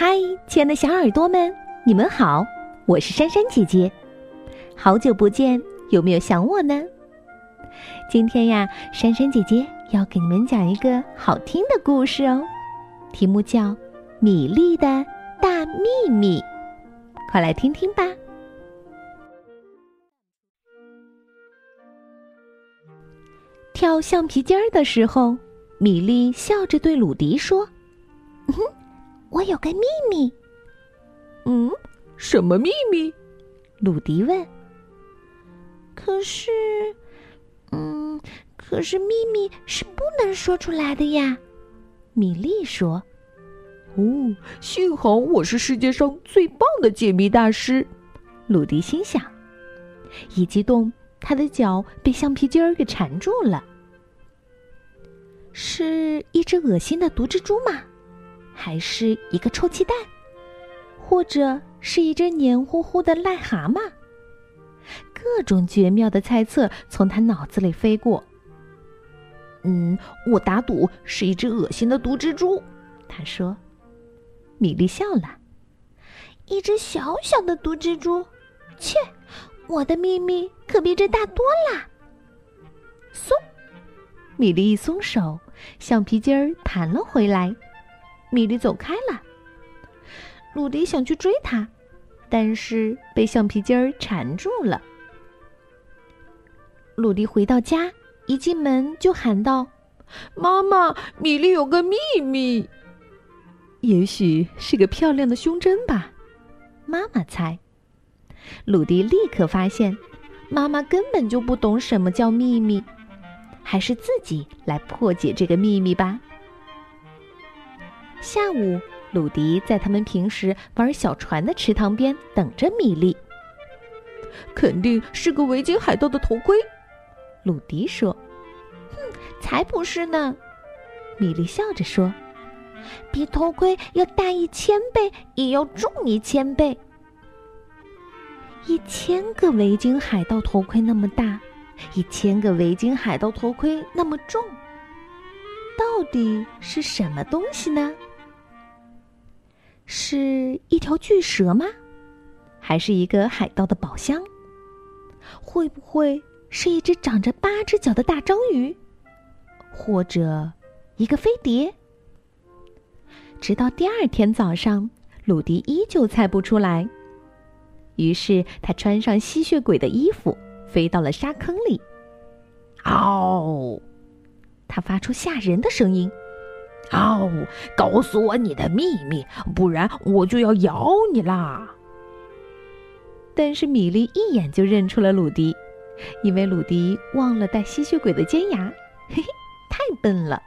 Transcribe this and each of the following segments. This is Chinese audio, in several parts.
嗨，亲爱的小耳朵们，你们好，我是珊珊姐姐。好久不见，有没有想我呢？今天呀，珊珊姐姐要给你们讲一个好听的故事哦，题目叫《米粒的大秘密》，快来听听吧。跳橡皮筋儿的时候，米粒笑着对鲁迪说：“哼。”我有个秘密。嗯，什么秘密？鲁迪问。可是，嗯，可是秘密是不能说出来的呀。米莉说。哦，幸好我是世界上最棒的解谜大师。鲁迪心想。一激动，他的脚被橡皮筋儿给缠住了。是一只恶心的毒蜘蛛吗？还是一个臭鸡蛋，或者是一只黏糊糊的癞蛤蟆。各种绝妙的猜测从他脑子里飞过。嗯，我打赌是一只恶心的毒蜘蛛。他说：“米莉笑了，一只小小的毒蜘蛛。切，我的秘密可比这大多了。”松，米莉一松手，橡皮筋儿弹了回来。米莉走开了。鲁迪想去追他，但是被橡皮筋儿缠住了。鲁迪回到家，一进门就喊道：“妈妈，米莉有个秘密，也许是个漂亮的胸针吧。”妈妈猜。鲁迪立刻发现，妈妈根本就不懂什么叫秘密，还是自己来破解这个秘密吧。下午，鲁迪在他们平时玩小船的池塘边等着米莉。肯定是个维京海盗的头盔，鲁迪说。“哼，才不是呢！”米莉笑着说，“比头盔要大一千倍，也要重一千倍。一千个维京海盗头盔那么大，一千个维京海盗头盔那么重，到底是什么东西呢？”是一条巨蛇吗？还是一个海盗的宝箱？会不会是一只长着八只脚的大章鱼，或者一个飞碟？直到第二天早上，鲁迪依旧猜不出来。于是他穿上吸血鬼的衣服，飞到了沙坑里。嗷！他发出吓人的声音。哦，告诉我你的秘密，不然我就要咬你啦！但是米莉一眼就认出了鲁迪，因为鲁迪忘了带吸血鬼的尖牙，嘿嘿，太笨了。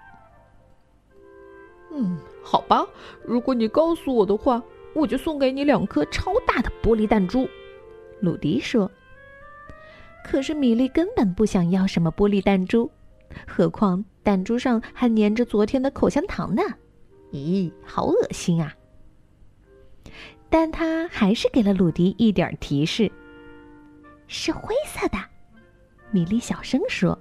嗯，好吧，如果你告诉我的话，我就送给你两颗超大的玻璃弹珠。鲁迪说。可是米莉根本不想要什么玻璃弹珠。何况弹珠上还粘着昨天的口香糖呢，咦，好恶心啊！但他还是给了鲁迪一点提示：“是灰色的。”米莉小声说。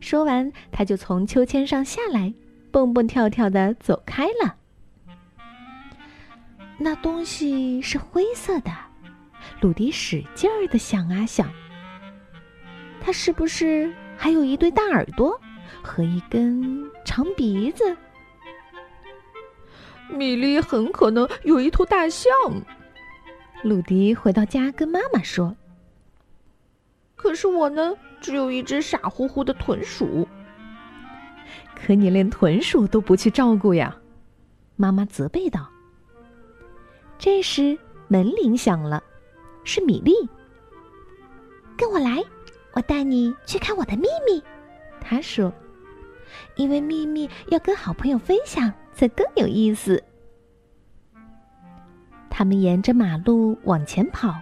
说完，他就从秋千上下来，蹦蹦跳跳的走开了。那东西是灰色的，鲁迪使劲儿的想啊想，它是不是？还有一对大耳朵和一根长鼻子。米莉很可能有一头大象。鲁迪回到家跟妈妈说：“可是我呢，只有一只傻乎乎的豚鼠。可你连豚鼠都不去照顾呀！”妈妈责备道。这时门铃响了，是米莉。跟我来。我带你去看我的秘密，他说：“因为秘密要跟好朋友分享才更有意思。”他们沿着马路往前跑，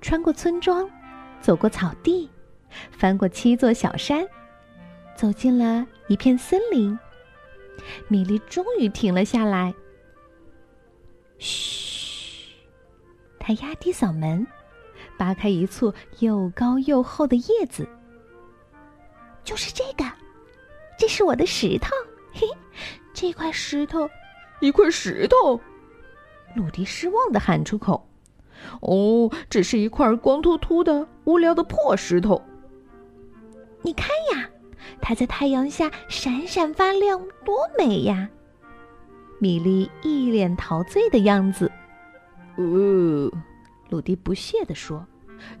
穿过村庄，走过草地，翻过七座小山，走进了一片森林。米莉终于停了下来。嘘，他压低嗓门。扒开一簇又高又厚的叶子，就是这个，这是我的石头，嘿，这块石头，一块石头，鲁迪失望的喊出口：“哦，只是一块光秃秃的、无聊的破石头。你看呀，它在太阳下闪闪发亮，多美呀！”米莉一脸陶醉的样子。呃，鲁迪不屑地说：“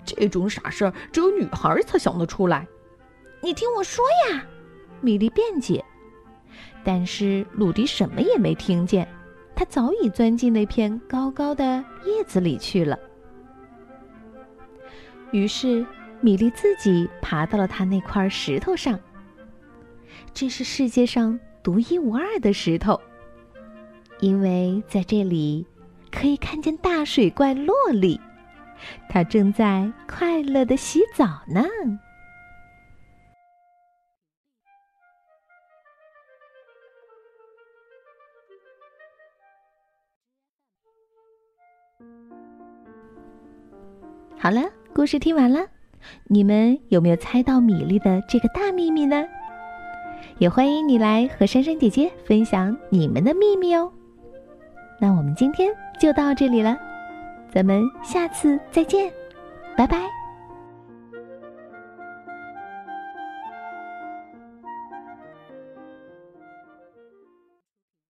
这种傻事儿只有女孩才想得出来。”你听我说呀，米莉辩解。但是鲁迪什么也没听见，他早已钻进那片高高的叶子里去了。于是米莉自己爬到了他那块石头上。这是世界上独一无二的石头，因为在这里可以看见大水怪洛丽，它正在快乐的洗澡呢。好了，故事听完了，你们有没有猜到米粒的这个大秘密呢？也欢迎你来和珊珊姐姐分享你们的秘密哦。那我们今天就到这里了，咱们下次再见，拜拜。